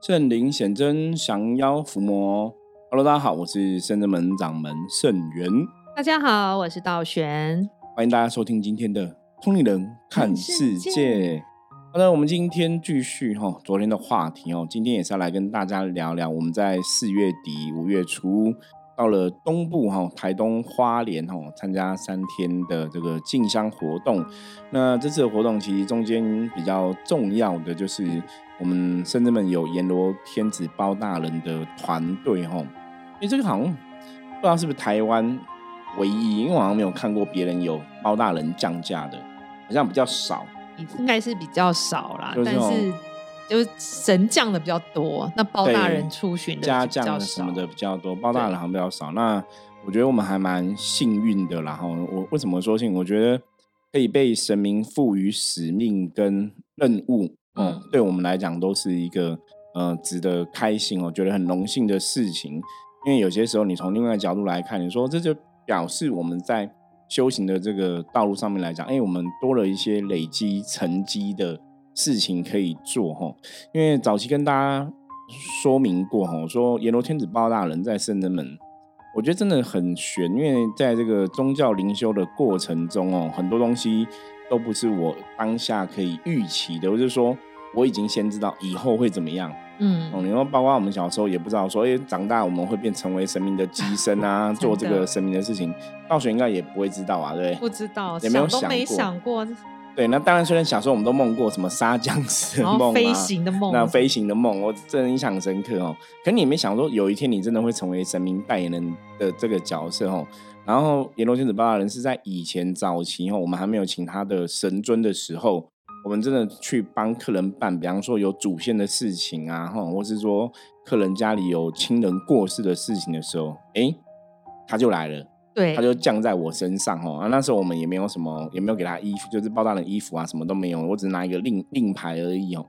圣灵显真，降妖伏魔。Hello，大家好，我是圣真门掌门圣元。大家好，我是道玄。欢迎大家收听今天的《通灵人看世界》。好的，我们今天继续哈昨天的话题哦，今天也是要来跟大家聊聊我们在四月底五月初。到了东部哈，台东花莲哈，参加三天的这个进香活动。那这次的活动其实中间比较重要的就是我们深圳们有阎罗天子包大人的团队哈。因为这个好像不知道是不是台湾唯一，因为我好像没有看过别人有包大人降价的，好像比较少。应该是比较少啦，但是。就是神降的比较多，那包大人出巡的家降什么的比较多，包大人好像比较少。那我觉得我们还蛮幸运的啦。后，我为什么说幸运？我觉得可以被神明赋予使命跟任务，嗯，对我们来讲都是一个呃值得开心我，觉得很荣幸的事情。因为有些时候你从另外一个角度来看，你说这就表示我们在修行的这个道路上面来讲，哎，我们多了一些累积成绩的。事情可以做哈，因为早期跟大家说明过哈，说阎罗天子包大人在圣人门，我觉得真的很悬，因为在这个宗教灵修的过程中哦，很多东西都不是我当下可以预期的，我就说我已经先知道以后会怎么样，嗯，哦，你说包括我们小时候也不知道说，哎，长大我们会变成为神明的 机身啊，做这个神明的事情，道学应该也不会知道啊，对不？不知道，也没有想过。对，那当然，虽然小时候我们都梦过什么杀僵尸的梦啊，飞行的梦，那飞行的梦，我真的印象深刻哦。可你也没想说，有一天你真的会成为神明代言人的这个角色哦。然后阎罗天子八大人是在以前早期哦，我们还没有请他的神尊的时候，我们真的去帮客人办，比方说有祖先的事情啊，哈，或是说客人家里有亲人过世的事情的时候，哎，他就来了。对，他就降在我身上哦。啊，那时候我们也没有什么，也没有给他衣服，就是包大人衣服啊，什么都没有，我只拿一个令令牌而已哦。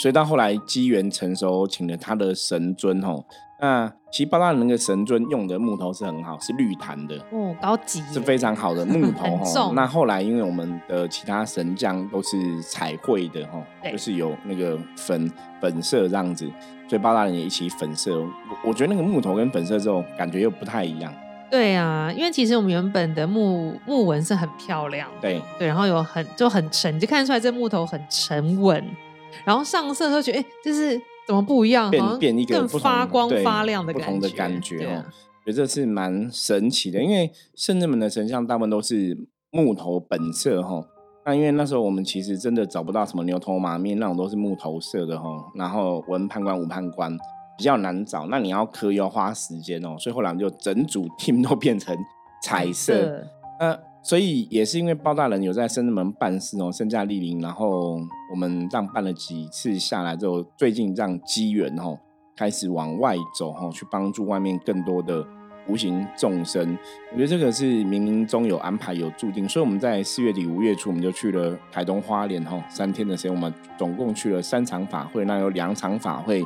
所以到后来机缘成熟，请了他的神尊哦。那其实包大人那个神尊用的木头是很好，是绿檀的哦，高级，是非常好的木 头哦。那后来因为我们的其他神将都是彩绘的哈，就是有那个粉粉色这样子，所以包大人也一起粉色。我觉得那个木头跟粉色之后感觉又不太一样。对啊，因为其实我们原本的木木纹是很漂亮，对对，然后有很就很沉，就看得出来这木头很沉稳。然后上色候觉得，哎，这是怎么不一样？变变一个更发光发亮的不同的感觉哦，觉得这是蛮神奇的。因为圣人们的神像大部分都是木头本色哈，那因为那时候我们其实真的找不到什么牛头马面那种都是木头色的哈，然后文判官武判官。比较难找，那你要刻要花时间哦，所以后来我们就整组 team 都变成彩色。那所以也是因为包大人有在深圳门办事哦，身价莅临，然后我们这样办了几次下来之后，最近这样机缘哦，开始往外走哦，去帮助外面更多的无形众生。我觉得这个是冥冥中有安排有注定，所以我们在四月底五月初我们就去了台东花莲哈，三天的时间，我们总共去了三场法会，那有两场法会。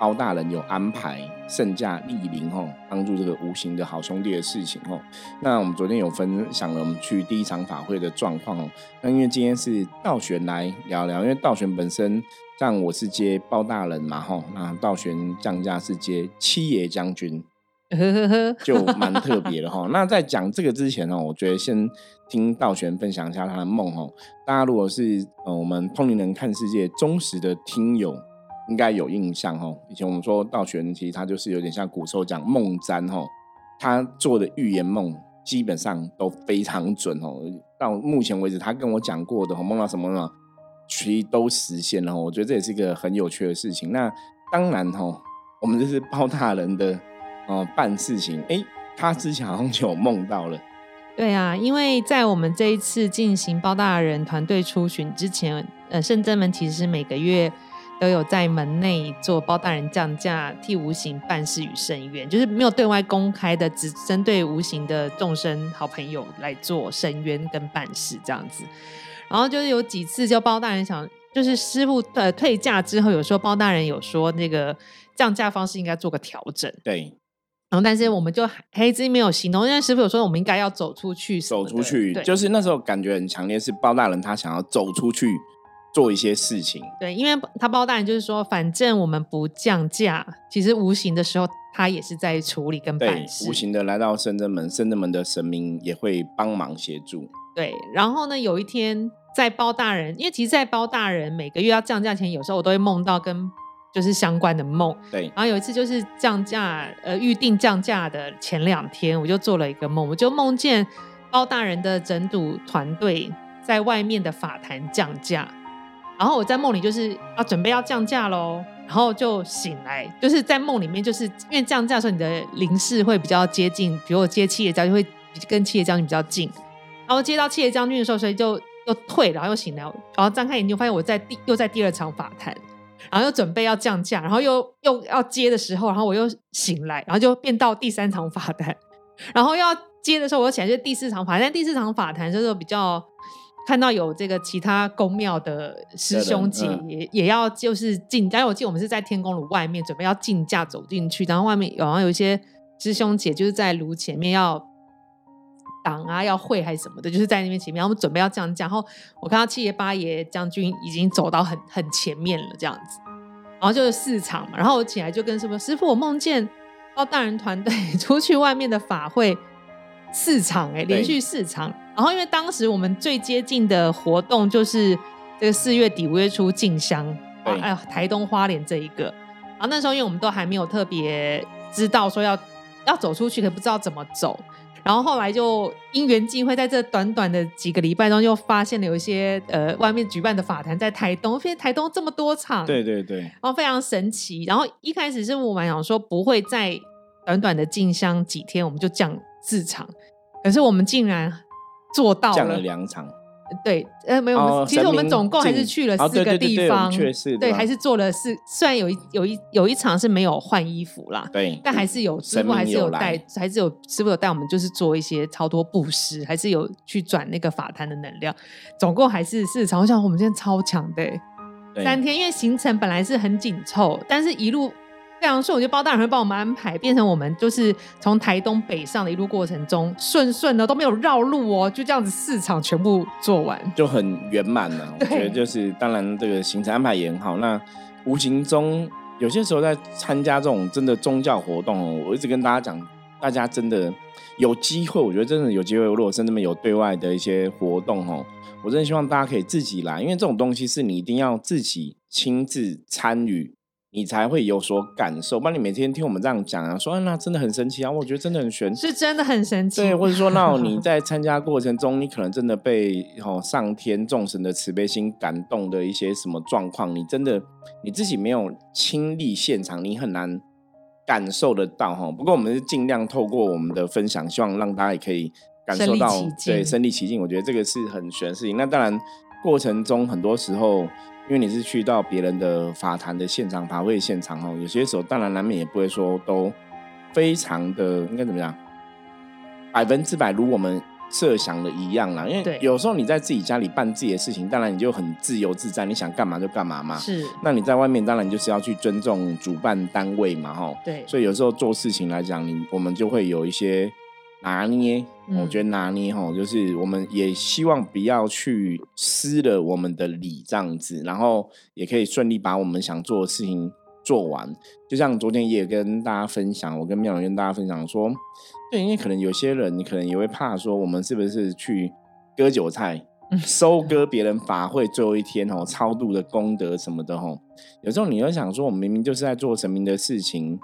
包大人有安排圣驾莅临吼，帮助这个无形的好兄弟的事情吼。那我们昨天有分享了我们去第一场法会的状况哦。那因为今天是道玄来聊聊，因为道玄本身像我是接包大人嘛吼，那道玄降价是接七爷将军，就蛮特别的哈。那在讲这个之前呢，我觉得先听道玄分享一下他的梦哈。大家如果是呃我们通灵人看世界忠实的听友。应该有印象哈，以前我们说道玄其实他就是有点像古时候讲梦占哈，他做的预言梦基本上都非常准哦。到目前为止，他跟我讲过的梦到什么呢，其实都实现了。我觉得这也是一个很有趣的事情。那当然哈，我们这是包大人的哦办事情，哎，他之前好像就有梦到了。对啊，因为在我们这一次进行包大人团队出巡之前，呃，圣真们其实每个月。都有在门内做包大人降价，替无形办事与伸冤，就是没有对外公开的，只针对无形的众生好朋友来做伸冤跟办事这样子。然后就是有几次，就包大人想，就是师傅呃退价之后，有说包大人有说那个降价方式应该做个调整。对。然后但是我们就黑之没有行动，因为师傅有说我们应该要走出去，走出去，就是那时候感觉很强烈，是包大人他想要走出去。做一些事情。对，因为他包大人就是说，反正我们不降价，其实无形的时候他也是在处理跟对办，事无。形的来到深圳门，深圳门的神明也会帮忙协助。对，然后呢，有一天在包大人，因为其实，在包大人每个月要降价前，有时候我都会梦到跟就是相关的梦。对，然后有一次就是降价，呃，预定降价的前两天，我就做了一个梦，我就梦见包大人的整组团队在外面的法坛降价，然后我在梦里就是要准备要降价喽，然后就醒来，就是在梦里面，就是因为降价的时候你的灵视会比较接近，比如我接七爷将军会跟七爷将军比较近，然后接到七爷将军的时候，所以就又退，然后又醒来，然后张开眼睛发现我在第又在第二场法坛。然后又准备要降价，然后又又要接的时候，然后我又醒来，然后就变到第三场法坛，然后要接的时候，我又起来，就第四场法坛。但第四场法坛就是比较看到有这个其他宫庙的师兄姐嗯也、也要就是进，但是我记得我们是在天宫炉外面准备要进价走进去，然后外面好像有一些师兄姐就是在炉前面要。挡啊，要会还是什么的，就是在那边前面，然后我们准备要这样讲，然后我看到七爷八爷将军已经走到很很前面了，这样子，然后就是四场嘛，然后我起来就跟师傅师傅，我梦见包大人团队 出去外面的法会四场、欸，哎，对连续四场，然后因为当时我们最接近的活动就是这个四月底五月初进香，对哎呀，台东花莲这一个，然后那时候因为我们都还没有特别知道说要要走出去，可不知道怎么走。然后后来就因缘际会，在这短短的几个礼拜中，又发现了有一些呃外面举办的法坛在台东，因为台东这么多场，对对对，然后非常神奇。然后一开始是我们想说不会在短短的进香几天我们就降四场，可是我们竟然做到降了两场。对，呃，没有，哦其实我们总共还是去了哦四个地方，对，还是做了四，虽然有一有一有一场是没有换衣服啦，对，但还是有师傅还是有来。带，还是有师傅有带我们，就是做一些超多布施，还是有去转那个法坛的能量，总共还是四场。我想我们今天超强的欸、三天，因为行程本来是很紧凑，但是一路非常顺，我觉得包大人会帮我们安排，变成我们就是从台东北上的一路过程中顺顺的都没有绕路哦，就这样子市场全部做完。就很圆满了。我对觉得就是，当然这个行程安排也很好。那无形中有些时候在参加这种真的宗教活动哦，我一直跟大家讲，大家真的有机会，我觉得真的有机会，如果真的有对外的一些活动哦，我真的希望大家可以自己来，因为这种东西是你一定要自己亲自参与。你才会有所感受，不然你每天听我们这样讲啊，说、啊、那真的很神奇啊，我觉得真的很玄，是真的很神奇，对，或者说，那你在参加过程中，你可能真的被哦上天众神的慈悲心感动的一些什么状况，你真的你自己没有亲历现场，你很难感受得到哈。不过我们是尽量透过我们的分享，希望让大家也可以感受到对身临其境。我觉得这个是很玄的事情。那当然过程中很多时候。因为你是去到别人的法坛的现场、法会现场哦，有些时候当然难免也不会说都非常的应该怎么样，百分之百如我们设想的一样啦。因为对有时候你在自己家里办自己的事情，当然你就很自由自在，你想干嘛就干嘛嘛。是，那你在外面当然就是要去尊重主办单位嘛，吼。对，所以有时候做事情来讲，你我们就会有一些拿捏。嗯我觉得拿捏吼，就是我们也希望不要去失了我们的礼这样子，然后也可以顺利把我们想做的事情做完。就像昨天也跟大家分享，我跟妙友跟大家分享说，对，因为可能有些人，你可能也会怕说，我们是不是去割韭菜，嗯收割别人法会最后一天哦，超度的功德什么的吼。有时候你会想说，我们明明就是在做神明的事情，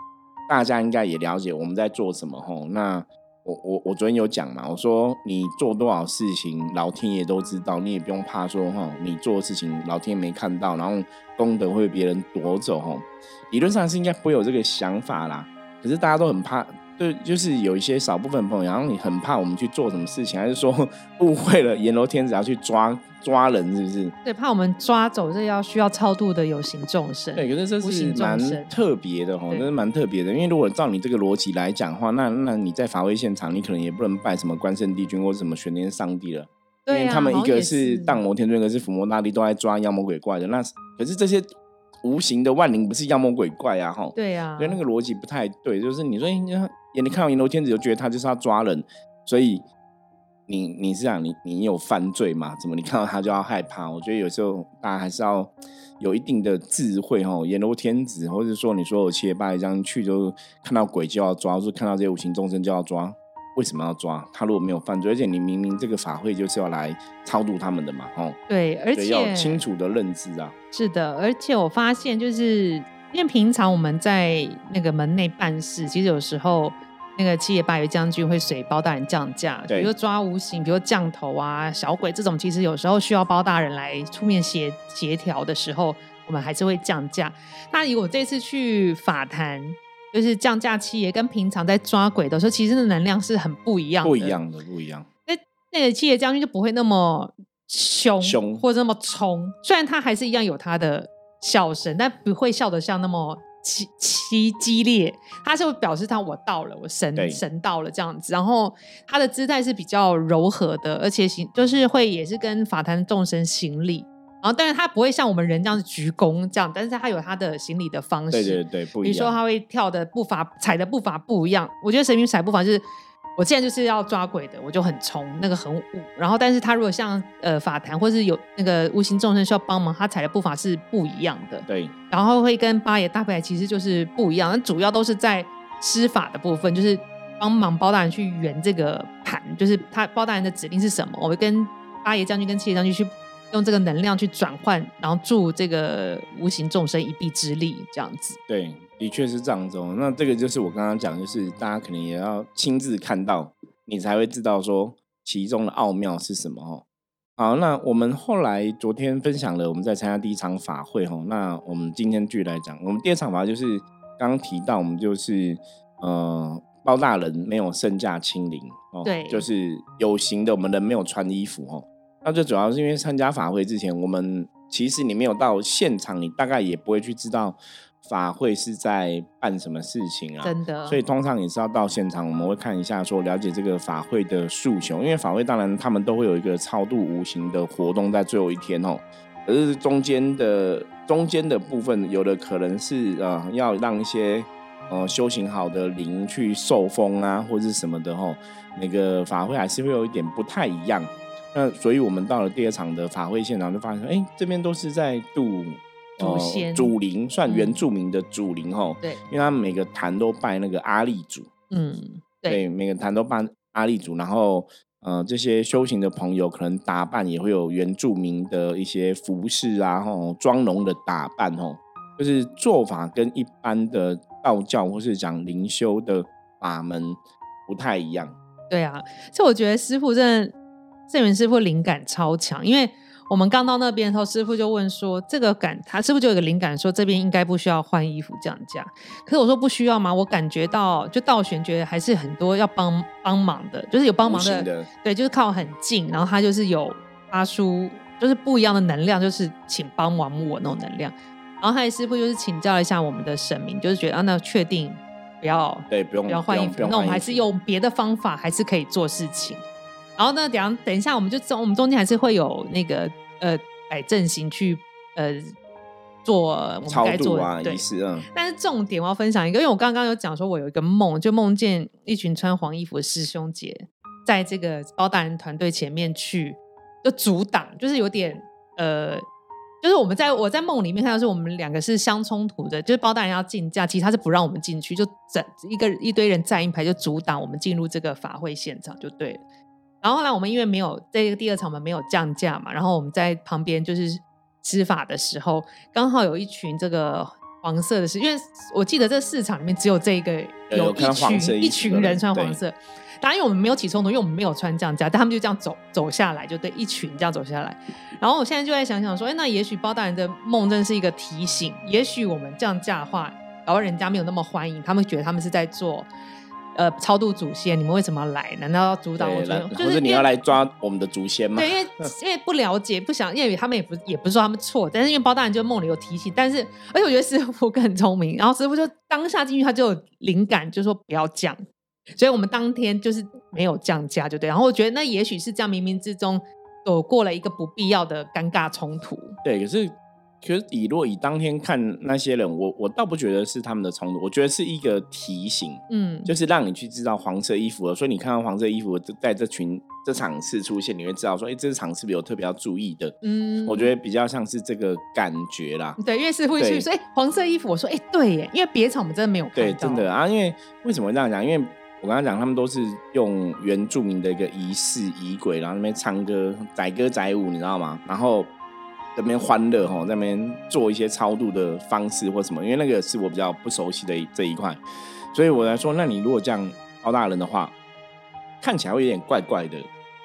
大家应该也了解我们在做什么吼。那我我我昨天有讲嘛，我说你做多少事情，老天爷都知道，你也不用怕说哈，你做的事情老天爷没看到，然后功德会被别人夺走哈。理论上是应该不会有这个想法啦，可是大家都很怕，对，就是有一些少部分朋友，然后你很怕我们去做什么事情，还是说 误会了阎罗天子要去抓抓人，是不是？对，怕我们抓走这要需要超度的有形众生。对，可是这是蛮特别的哦，对这是蛮特别的。因为如果照你这个逻辑来讲的话，那那你在法会现场，你可能也不能拜什么关圣帝君或者什么玄天上帝了，因为他们一个是荡魔天尊，一个是伏魔大帝，都在抓妖魔鬼怪的。那可是这些无形的万灵不是妖魔鬼怪啊，哈。对啊，所以那个逻辑不太对，就是你说，哎你看到阎罗天子就觉得他就是要抓人，所以你你是想你你有犯罪嘛？怎么你看到他就要害怕？我觉得有时候大家还是要有一定的智慧哦，阎罗天子，或者说你说我七爷八爷这样去，就看到鬼就要抓，或者看到这些无形众生就要抓。为什么要抓他？如果没有犯罪，而且你明明这个法会就是要来超度他们的嘛，哦，对，而且要清楚的认知啊。是的，而且我发现就是因为平常我们在那个门内办事，其实有时候那个七爷八爷将军会随包大人降价，比如抓无形，比如降头啊、小鬼这种，其实有时候需要包大人来出面协协调的时候，我们还是会降价。那以我这次去法坛。就是降价七爷跟平常在抓鬼的时候，其实的能量是很不一样的，不一样的，不一样。那那个七爷将军就不会那么凶，凶或者那么冲。虽然他还是一样有他的笑声，但不会笑得像那么激激激烈。他是会表示他我到了，我神神到了这样子。然后他的姿态是比较柔和的，而且行就是会也是跟法坛众生行礼。然后，但是他不会像我们人这样子鞠躬这样，但是他有他的行礼的方式。对对对，不一样。比如说他会跳的步伐、踩的步伐不一样。我觉得神明踩步伐就是，我现在就是要抓鬼的，我就很冲，那个很武。然后，但是他如果像呃法坛或是有那个无形众生需要帮忙，他踩的步伐是不一样的。对。然后会跟八爷大伯其实就是不一样，那主要都是在施法的部分，就是帮忙包大人去圆这个盘，就是他包大人的指令是什么，我会跟八爷将军跟七爷将军去。用这个能量去转换，然后助这个无形众生一臂之力，这样子。对，的确是这样子。那这个就是我刚刚讲，就是大家可能也要亲自看到，你才会知道说其中的奥妙是什么哦。好，那我们后来昨天分享了我们在参加第一场法会哦，那我们今天继续来讲，我们第二场法就是刚刚提到，我们就是呃包大人没有圣驾亲临哦，对，就是有形的我们人没有穿衣服哦。那最主要是因为参加法会之前，我们其实你没有到现场，你大概也不会去知道法会是在办什么事情啊。真的。所以通常也是要到现场，我们会看一下，说了解这个法会的诉求。因为法会当然他们都会有一个超度无形的活动在最后一天哦。可是中间的中间的部分，有的可能是呃要让一些呃修行好的灵去受封啊，或者是什么的吼。那个法会还是会有一点不太一样。那所以，我们到了第二场的法会现场，就发现，哎，这边都是在度祖先、祖灵，算原住民的祖灵吼。对，因为他们每个坛都拜那个阿力祖。嗯，对，每个坛都拜阿力祖，然后，呃，这些修行的朋友可能打扮也会有原住民的一些服饰啊，吼，妆容的打扮，吼，就是做法跟一般的道教或是讲灵修的法门不太一样。对啊，所以我觉得师傅真的。圣元师傅灵感超强，因为我们刚到那边的时候，师傅就问说：“这个感，他师傅就有个灵感，说这边应该不需要换衣服降价。”可是我说不需要吗？我感觉到，就道玄觉得还是很多要帮帮忙的，就是有帮忙的，对，就是靠很近，然后他就是有发出就是不一样的能量，就是请帮忙我那种能量。然后他的师傅就是请教一下我们的神明，就是觉得啊，那确定不要对，不用不要换衣服，那我们还是用别的方法，还是可以做事情。然后呢？等下等一下，我们就中我们中间还是会有那个呃摆阵型去呃做超度啊仪式嗯。但是重点我要分享一个，因为我刚刚有讲说，我有一个梦，就梦见一群穿黄衣服的师兄姐，在这个包大人团队前面去就阻挡，就是有点呃，就是我们在我在梦里面看到是我们两个是相冲突的，就是包大人要进价，其实他是不让我们进去，就整一个一堆人站一排就阻挡我们进入这个法会现场，就对了。然后后来我们因为没有在这个第二场我们没有降价嘛，然后我们在旁边就是施法的时候，刚好有一群这个黄色的，是因为我记得这市场里面只有这个有一群一群人穿黄色，当然因为我们没有起冲突，因为我们没有穿降价，但他们就这样走走下来，就对一群这样走下来。然后我现在就在想想说，哎，那也许包大人的梦真是一个提醒，也许我们降价的话，然后人家没有那么欢迎，他们觉得他们是在做。呃，超度祖先，你们为什么要来？难道要阻挡我？就是你要来抓我们的祖先吗？对，因为因为不了解，不想，因为他们也不也不是说他们错，但是因为包大人就梦里有提醒，但是而且我觉得师傅更聪明，然后师傅就当下进去，他就有灵感，就说不要降，所以我们当天就是没有降价，就对。然后我觉得那也许是这样，冥冥之中躲过了一个不必要的尴尬冲突。对，可是。其实以若以当天看那些人，我我倒不觉得是他们的冲突，我觉得是一个提醒，嗯，就是让你去知道黄色衣服了。所以你看到黄色衣服在这群这场次出现，你会知道说，哎，这场是不是有特别要注意的？嗯，我觉得比较像是这个感觉啦。对，因为是会去对说，哎、黄色衣服，我说，哎、对耶，因为别场我们真的没有看对，到，真的啊，因为为什么会这样讲？因为我刚刚讲，他们都是用原住民的一个仪式仪轨，然后那边唱歌、载歌载舞，你知道吗？然后在那边欢乐吼，在那边做一些超度的方式或什么，因为那个是我比较不熟悉的这一块，所以我来说，那你如果这样包大人的话，看起来会有点怪怪的，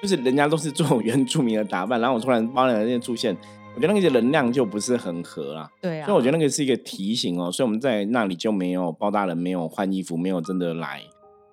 就是人家都是做原住民的打扮，然后我突然包大人出现。我觉得那个能量就不是很合啦，对啊，所以我觉得那个是一个提醒哦，所以我们在那里就没有包大人，没有换衣服，没有真的来。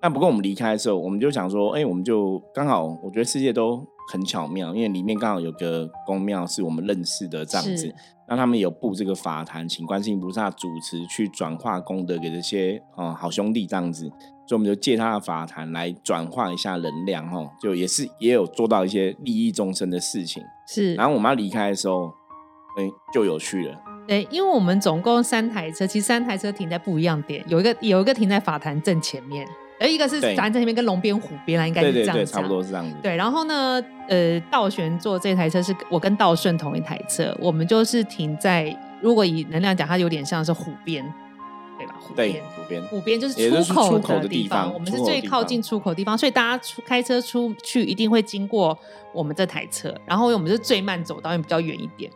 那不过我们离开的时候，我们就想说，哎、我们就刚好，我觉得世界都很巧妙，因为里面刚好有个宫庙是我们认识的这样子是，那他们有布这个法坛，请观世音菩萨主持去转化功德给这些啊、好兄弟这样子，所以我们就借他的法坛来转化一下能量哦，就也是也有做到一些利益众生的事情。是，然后我们要离开的时候，哎、就有趣了。对，因为我们总共三台车，其实三台车停在不一样点，有一个有一个停在法坛正前面，而一个是咱在那边跟龙边虎边啦，应该是这样讲差不多是这样子。对，然后呢，呃，道玄坐这台车是我跟道顺同一台车，我们就是停在，如果以能量讲，它有点像是虎边，对吧？虎边，，虎边。湖边就是出口出口的地地方我们是最靠近出口的地方，所以大家出开车出去一定会经过我们这台车，然后我们是最慢走道，因为比较远一点。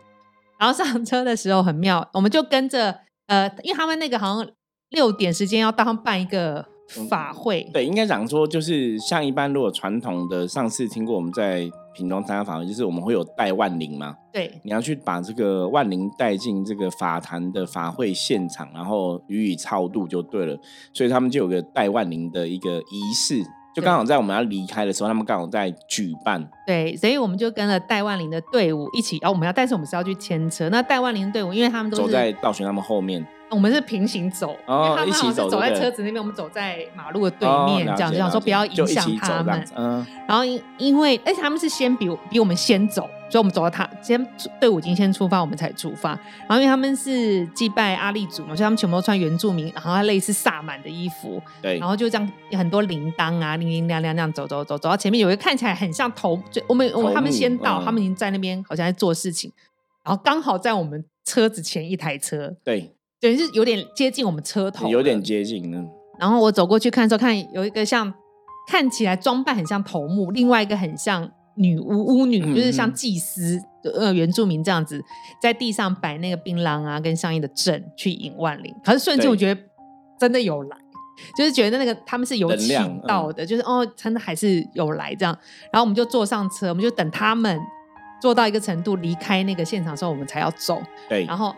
然后上车的时候很妙，我们就跟着呃，因为他们那个好像六点时间要到他们办一个法会，对，应该讲说，就是像一般如果传统的，上次听过我们在屏东参加法会，就是我们会有带万灵嘛，对你要去把这个万灵带进这个法坛的法会现场，然后予以超度就对了。所以他们就有个带万灵的一个仪式，就刚好在我们要离开的时候，他们刚好在举办。对，所以我们就跟了戴万林的队伍一起，然、后我们要，但是我们是要去牵车。那戴万林的队伍，因为他们都走在道玄他们后面，我们是平行走，哦因为他们好像是走在车子那边，我们走在马路的对哦面，这样了解了解就想说不要影响他们然后因因为而且他们是先比我比我们先走，所以我们走到他先队伍已经先出发，我们才出发。然后因为他们是祭拜阿力族嘛，所以他们全部都穿原住民，然后类似萨满的衣服，对然，后就这样很多铃铛啊，铃铃亮亮这样走走走走到前面，有一个看起来很像头，就我们我们他们先到，嗯他们已经在那边好像在做事情，然后刚好在我们车子前一台车，对，等于是有点接近我们车头，有点。接近呢，然后我走过去看的时候，看有一个像看起来装扮很像头目，另外一个很像女巫巫女，嗯就是像嗯祭司呃原住民这样子，在地上摆那个槟榔啊跟相应的阵去引万灵。可是瞬间我觉得真的有来。就是觉得那个他们是有请到的，就是哦，真的还是有来这样。然后我们就坐上车，我们就等他们做到一个程度离开那个现场的时候，我们才要走。对，然后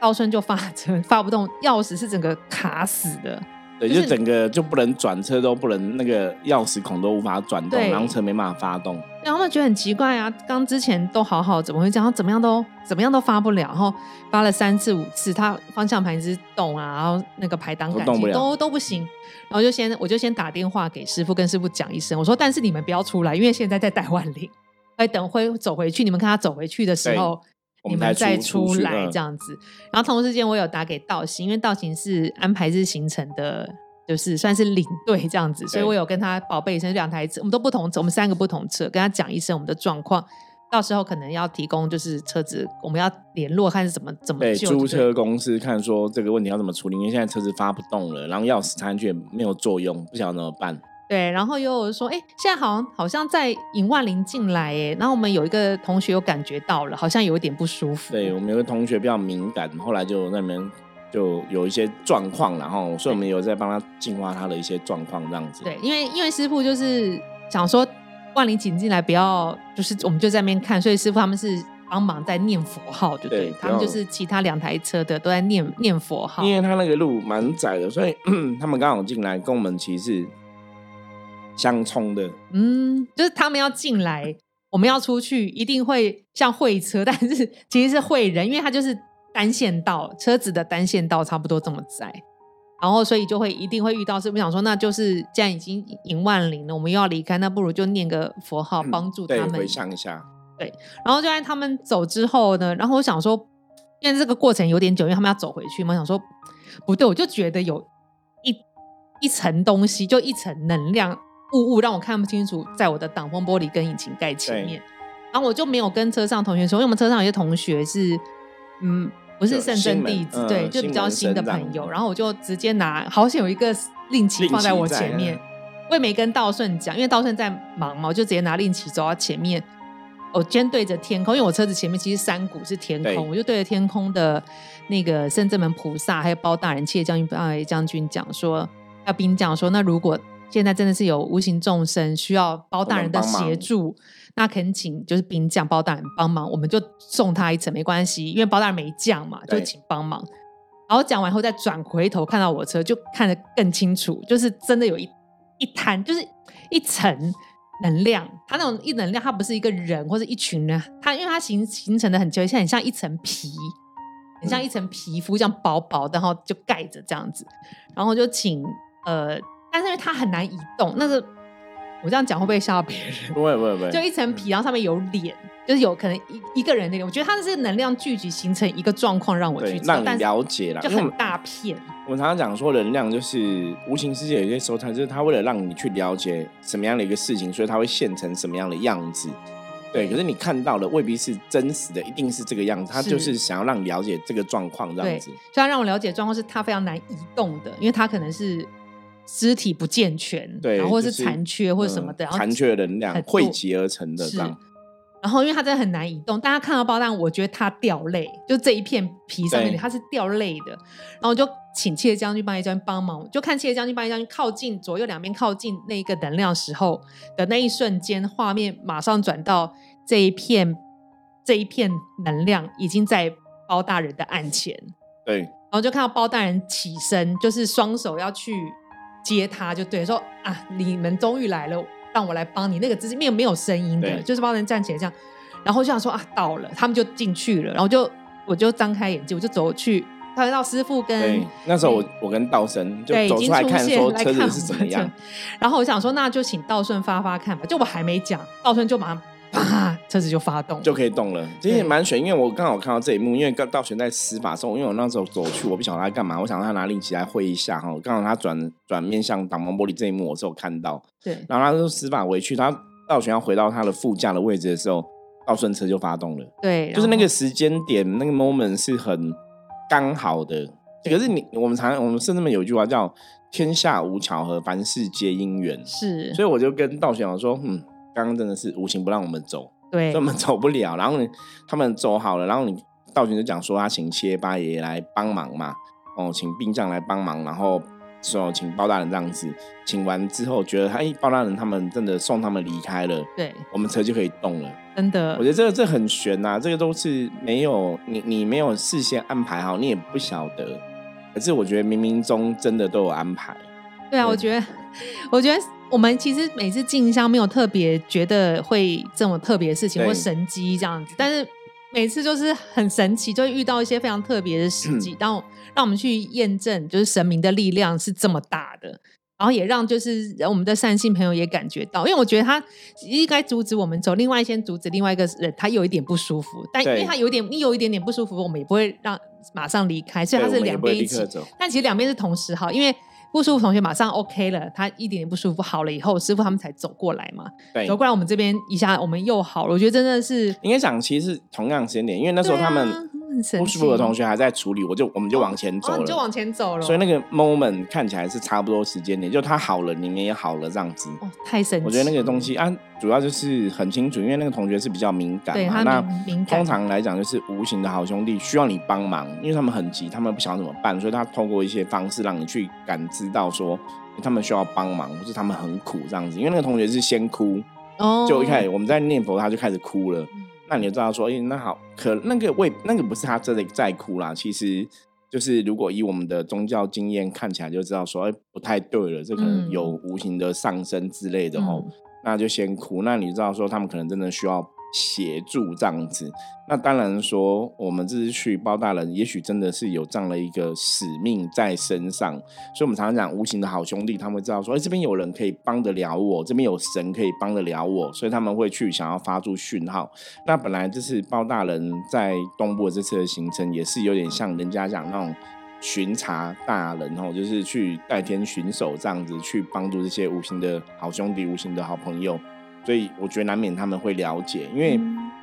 道顺就发车 发不动，钥匙是整个卡死的。对，就就是整个就不能转车，都不能那个钥匙孔都无法转动，然后车没办法发动。然后他们觉得很奇怪啊，刚之前都好好，怎么会这样？怎么样都怎么样都发不了，然后发了三次五次，他方向盘一直动啊，然后那个排档杆机都动不了都都不行。然后就先我就先打电话给师傅，跟师傅讲一声，我说但是你们不要出来，因为现在在戴万林，哎，等会走回去，你们看他走回去的时候。我们才你们再出来嗯。这样子，然后同时间我有打给道行，因为道行是安排日行程的，就是算是领队这样子，所以我有跟他报备一声，两台车我们都不同车，我们三个不同车，跟他讲一声我们的状况，到时候可能要提供就是车子，我们要联络看是怎么怎么对，租车公司看说这个问题要怎么处理，因为现在车子发不动了，然后钥匙插进去也没有作用，不晓得怎么办。对，然后又有说，哎，现在好像好像在引万灵进来，哎，然后我们有一个同学有感觉到了，好像有一点不舒服，对我们有个同学比较敏感，后来就那边就有一些状况，然后所以我们有在帮他净化他的一些状况，这样子。对，因为因为师傅就是想说万灵请进来，不要就是我们就在那边看，所以师傅他们是帮忙在念佛号，就对，对他们就是其他两台车的都在念念佛号，因为他那个路蛮窄的，所以 他们刚好进来跟我们其实是相冲的。嗯，就是他们要进来，我们要出去，一定会像会车，但是其实是会人，因为它就是单线道，车子的单线道差不多这么窄。然后，所以就会一定会遇到。是不想说，那就是既然已经迎万灵了，我们又要离开，那不如就念个佛号，帮助他们回想一下，然后就在他们走之后呢，然后我想说，因为这个过程有点久，因为他们要走回去嘛，我想说不对，我就觉得有一一层东西，就一层能量雾雾让我看不清楚，在我的挡风玻璃跟引擎盖前面，然后我就没有跟车上同学说，因为我们车上有些同学是嗯不是圣真弟子，对，就比较新的朋友，然后我就直接拿，好像有一个令旗放在我前面，我也没跟道顺讲，因为道顺在忙嘛，我就直接拿令旗走到前面。我先对着天空，因为我车子前面其实山谷是天空，我就对着天空的那个圣正门菩萨，还有包大人、切将军、八将军讲说，要兵讲说，那如果现在真的是有无形众生需要包大人的协助，那恳请就是兵将包大人帮忙，我们就送他一程没关系，因为包大人没降嘛，就请帮忙。然后讲完后再转回头看到我车，就看得更清楚，就是真的有一一滩，就是一层。能量，它那种一能量，它不是一个人或者一群人，它因为它形形成的很久，像很像一层皮，很像一层皮肤，这样薄薄的，然后就盖着这样子，然后就请呃，但是因为它很难移动，那个我这样讲会不会吓到别人？不会不会不会，就一层皮，然后上面有脸。就是有可能一一个人那个，我觉得它的这个能量聚集形成一个状况，让我去让你了解了，就很大片。我们常常讲说，能量就是无形世界，有些时候它就是它为了让你去了解什么样的一个事情，所以它会现成什么样的样子。对，可是你看到的未必是真实的，一定是这个样子。它就是想要让你了解这个状况，这样子。虽然让我了解状况是它非常难移动的，因为它可能是肢体不健全，对，或者是残缺或者什么的，残缺的能量汇集而成的这样。然后，因为它真的很难移动，大家看到包蛋，我觉得它掉泪，就这一片皮上面它是掉泪的。然后我就请切将军、八爷将军帮忙，就看切将军、八爷将军靠近左右两边靠近那个能量时候的那一瞬间，画面马上转到这一片这一片能量已经在包大人的案前。对，然后就看到包大人起身，就是双手要去接他，就对说啊，你们终于来了。让我来帮你，那个只是没有没有声音的，就是帮人站起来这样，然后就想说啊到了，他们就进去了，然后就我就张开眼睛，我就走去，看到师傅跟那时候我我跟道生就走出来看说车子是怎么样，然后我想说那就请道顺发发看吧，就我还没讲，道顺就马上。啪，车子就发动，就可以动了。其实也蛮悬，因为我刚好看到这一幕，因为刚道玄在施法时候，因为我那时候走去，我不晓得他干嘛，我想让他拿令旗来挥一下哈。刚好他转转面向挡风玻璃这一幕，我是有看到。对，然后他就施法回去，他道玄要回到他的副驾的位置的时候，道顺车就发动了。对，就是那个时间点，那个 moment 是很刚好的。可是你我们常我们甚至们有一句话叫“天下无巧合，凡事皆因缘”。是，所以我就跟道玄讲说，嗯。刚刚真的是无情不让我们走，对，根本走不了。然后呢，他们走好了，然后你道群就讲说他请七爷八爷来帮忙嘛，哦，请兵将来帮忙，然后说请包大人这样子，请完之后觉得他哎，包大人他们真的送他们离开了，对，我们车就可以动了。真的，我觉得这个这很悬呐，这个都是没有你你没有事先安排好，你也不晓得。可是我觉得冥冥中真的都有安排。对啊，我觉得，我觉得。我们其实每次进香没有特别觉得会这么特别的事情或神机这样子，但是每次就是很神奇，就会遇到一些非常特别的时机，然后让我们去验证，就是神明的力量是这么大的，然后也让就是我们的善信朋友也感觉到，因为我觉得他应该阻止我们走，另外先阻止另外一个人，他有一点不舒服，但因为他有点你有一点点不舒服，我们也不会让马上离开，所以他是两边一起，但其实两边是同时哈，因为。不舒服同学马上 OK 了，他一点点不舒服好了以后，师傅他们才走过来嘛。对，走过来我们这边一下，我们又好了。我觉得真的是应该讲，其实同样时间点，因为那时候他们。不舒服的同学还在处理，我就我们就往前走了，就往前走了。所以那个 moment 看起来是差不多时间点，就他好了，你们也好了这样子。哦，太神奇！我觉得那个东西啊，主要就是很清楚，因为那个同学是比较敏感嘛。那通常来讲，就是无形的好兄弟需要你帮忙，因为他们很急，他们不晓得怎么办，所以他通过一些方式让你去感知到说他们需要帮忙，或是他们很苦这样子。因为那个同学是先哭，哦，就一开始我们在念佛，他就开始哭了。那你就知道说，哎，那好，可那个未那个不是他真的在哭啦，其实就是如果以我们的宗教经验看起来，就知道说，哎，不太对了，这可能有无形的上升之类的吼，那就先哭。那你知道说，他们可能真的需要。协助这样子，那当然说，我们这次去包大人，也许真的是有这样的一个使命在身上，所以我们常常讲无形的好兄弟，他们会知道说，哎，这边有人可以帮得了我，这边有神可以帮得了我，所以他们会去想要发出讯号。那本来就是包大人在东部这次的行程，也是有点像人家讲那种巡查大人哦，就是去代天巡守这样子，去帮助这些无形的好兄弟、无形的好朋友。所以我觉得难免他们会了解，因为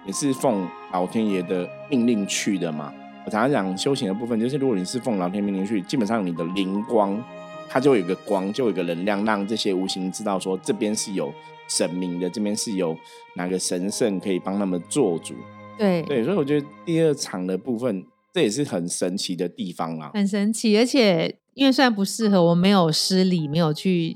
也是奉老天爷的命令去的嘛。我常常讲修行的部分，就是如果你是奉老天命令去，基本上你的灵光，它就有一个光，就有一个能量，让这些无形知道说这边是有神明的，这边是有哪个神圣可以帮他们做主。对对，所以我觉得第二场的部分，这也是很神奇的地方啦。很神奇，而且因为虽然不适合，我没有失礼，没有去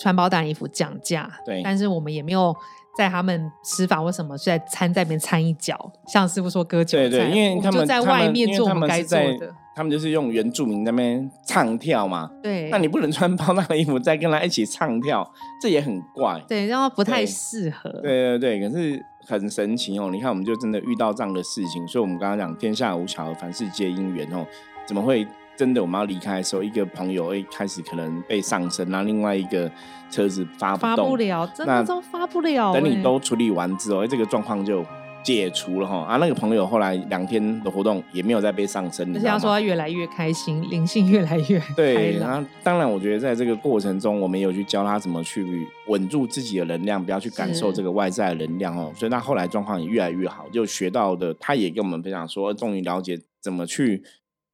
穿包蛋衣服讲价，对，但是我们也没有。在他们吃法或什么在餐在边掺一脚？像师傅说割韭菜，对对，因为他们在外面做我们该做的，他们就是用原住民那边唱跳嘛。对，那你不能穿包大的衣服再跟他一起唱跳，这也很怪。对，然后不太适合。对对对，可是很神奇哦！你看，我们就真的遇到这样的事情，所以我们刚刚讲天下无巧，凡事皆因缘哦，怎么会？真的，我们要离开的时候，一个朋友哎开始可能被上升，然后另外一个车子发发不了，真的都发不了。等你都处理完之后，哎，这个状况就解除了哈。啊，那个朋友后来两天的活动也没有再被上升，而且他说他越来越开心，灵性越来越对。然后当然，我觉得在这个过程中，我们有去教他怎么去稳住自己的能量，不要去感受这个外在的能量哦。所以他后来状况也越来越好，就学到的，他也跟我们分享说，终于了解怎么去。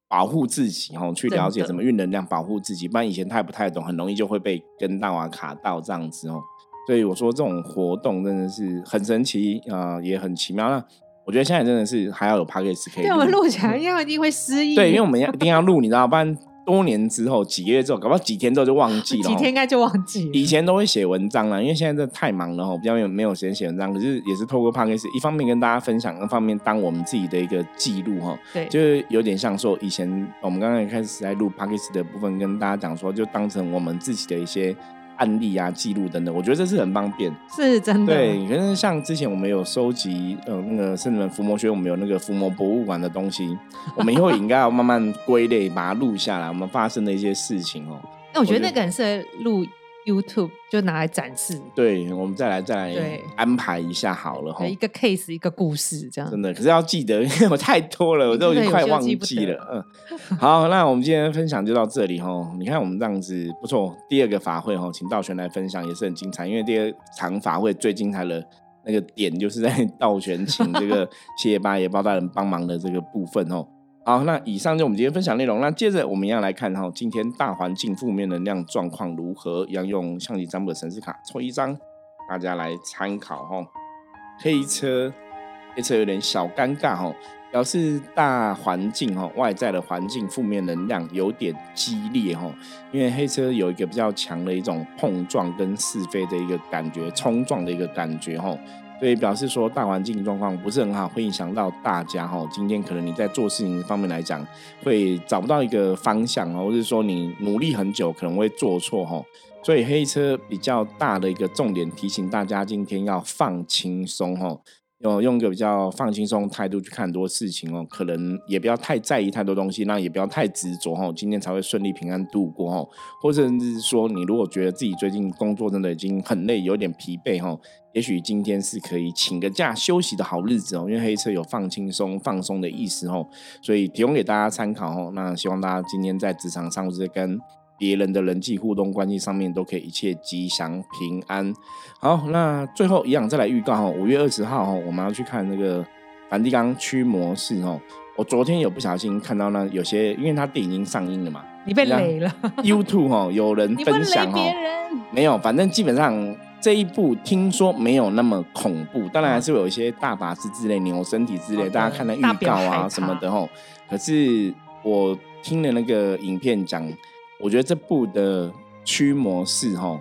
保护自己哦，去了解怎么运能量，保护自己。不然以前太不太懂，很容易就会被跟到啊卡到这样子哦。所以我说这种活动真的是很神奇啊，也很奇妙。那我觉得现在真的是还要有 p a c k a g e 可以，对我们录起来因为一定会失忆。对，因为我们要一定要录，你知道不然。多年之后，几个月之后，搞不好几天之后就忘记了。几天应该就忘记。以前都会写文章了，因为现在这太忙了哈，比较没有没有时间写文章。可是也是透过 p o d c a 一方面跟大家分享，一方面当我们自己的一个记录哈。对，就是有点像说以前我们刚刚开始在录 p o d c a 的部分，跟大家讲说，就当成我们自己的一些。案例啊，记录等等，我觉得这是很方便，是真的。对，可是像之前我们有收集，呃，那个甚至伏魔学，我们有那个伏魔博物馆的东西，我们以后应该要慢慢归类，把它录下来，我们发生的一些事情哦。那我觉得那个很适合录。YouTube 就拿来展示，对，我们再来再来安排一下好了哈。一个 case 一个故事这样，真的，可是要记得，因为我太多了，我都已经快忘记了。嗯，好，那我们今天分享就到这里哈。你看我们这样子不错，第二个法会哈，请道玄来分享也是很精彩，因为第二场法会最精彩的那个点就是在 道玄请这个 谢谢八爷包大人帮忙的这个部分哦。好，那以上就我们今天分享内容。那接着我们要来看哈，今天大环境负面能量状况如何？要用象棋占卜的神士卡抽一张，大家来参考哈。黑车，黑车有点小尴尬哈，表示大环境哈，外在的环境负面能量有点激烈哈。因为黑车有一个比较强的一种碰撞跟是非的一个感觉，冲撞的一个感觉哈。所以表示说大环境状况不是很好，会影响到大家哈。今天可能你在做事情方面来讲，会找不到一个方向，或者说你努力很久可能会做错哈。所以黑车比较大的一个重点提醒大家，今天要放轻松哈。用用一个比较放轻松态度去看很多事情哦，可能也不要太在意太多东西，那也不要太执着哈，今天才会顺利平安度过哈。或者是说，你如果觉得自己最近工作真的已经很累，有点疲惫哈，也许今天是可以请个假休息的好日子哦，因为黑车有放轻松、放松的意思哦，所以提供给大家参考哦。那希望大家今天在职场上或者跟。别人的人际互动关系上面都可以一切吉祥平安。好，那最后一样再来预告哈，五月二十号哈，我们要去看那个梵蒂冈驱魔士哦。我昨天有不小心看到呢有些，因为他电影已经上映了嘛，你被雷了。YouTube 哈，有人分享哈，没有，反正基本上这一部听说没有那么恐怖，当然还是有一些大法师之类、牛身体之类，大家看了预告啊什么的哈。可是我听了那个影片讲。我觉得这部的驱魔师哈，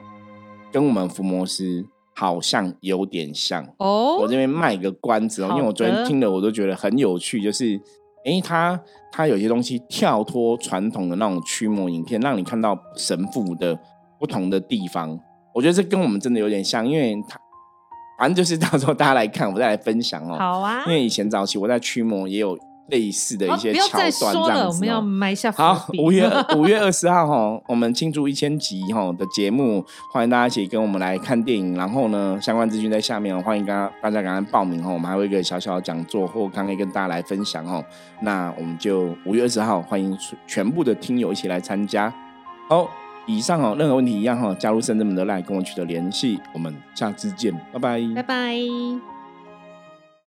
跟我们伏魔师好像有点像哦。我这边卖个关子哦，因为我昨天听了，我都觉得很有趣。就是，哎，他他有些东西跳脱传统的那种驱魔影片，让你看到神父的不同的地方。我觉得这跟我们真的有点像，因为他反正就是到时候大家来看，我再来分享哦。好啊。因为以前早期我在驱魔也有。类似的一些桥段，这样子、我们要哦。埋下伏好，五月 五月二十号哈，我们庆祝一千集哈的节目，欢迎大家一起跟我们来看电影。然后呢，相关资讯在下面哦，欢迎大家大家赶快报名哈。我们还有一个小小的讲座或刚可以跟大家来分享哦。那我们就五月二十号，欢迎全部的听友一起来参加。好，以上哦，任何问题一样哈，加入深圳门的赖跟我取得联系。我们下次见，拜拜。拜拜。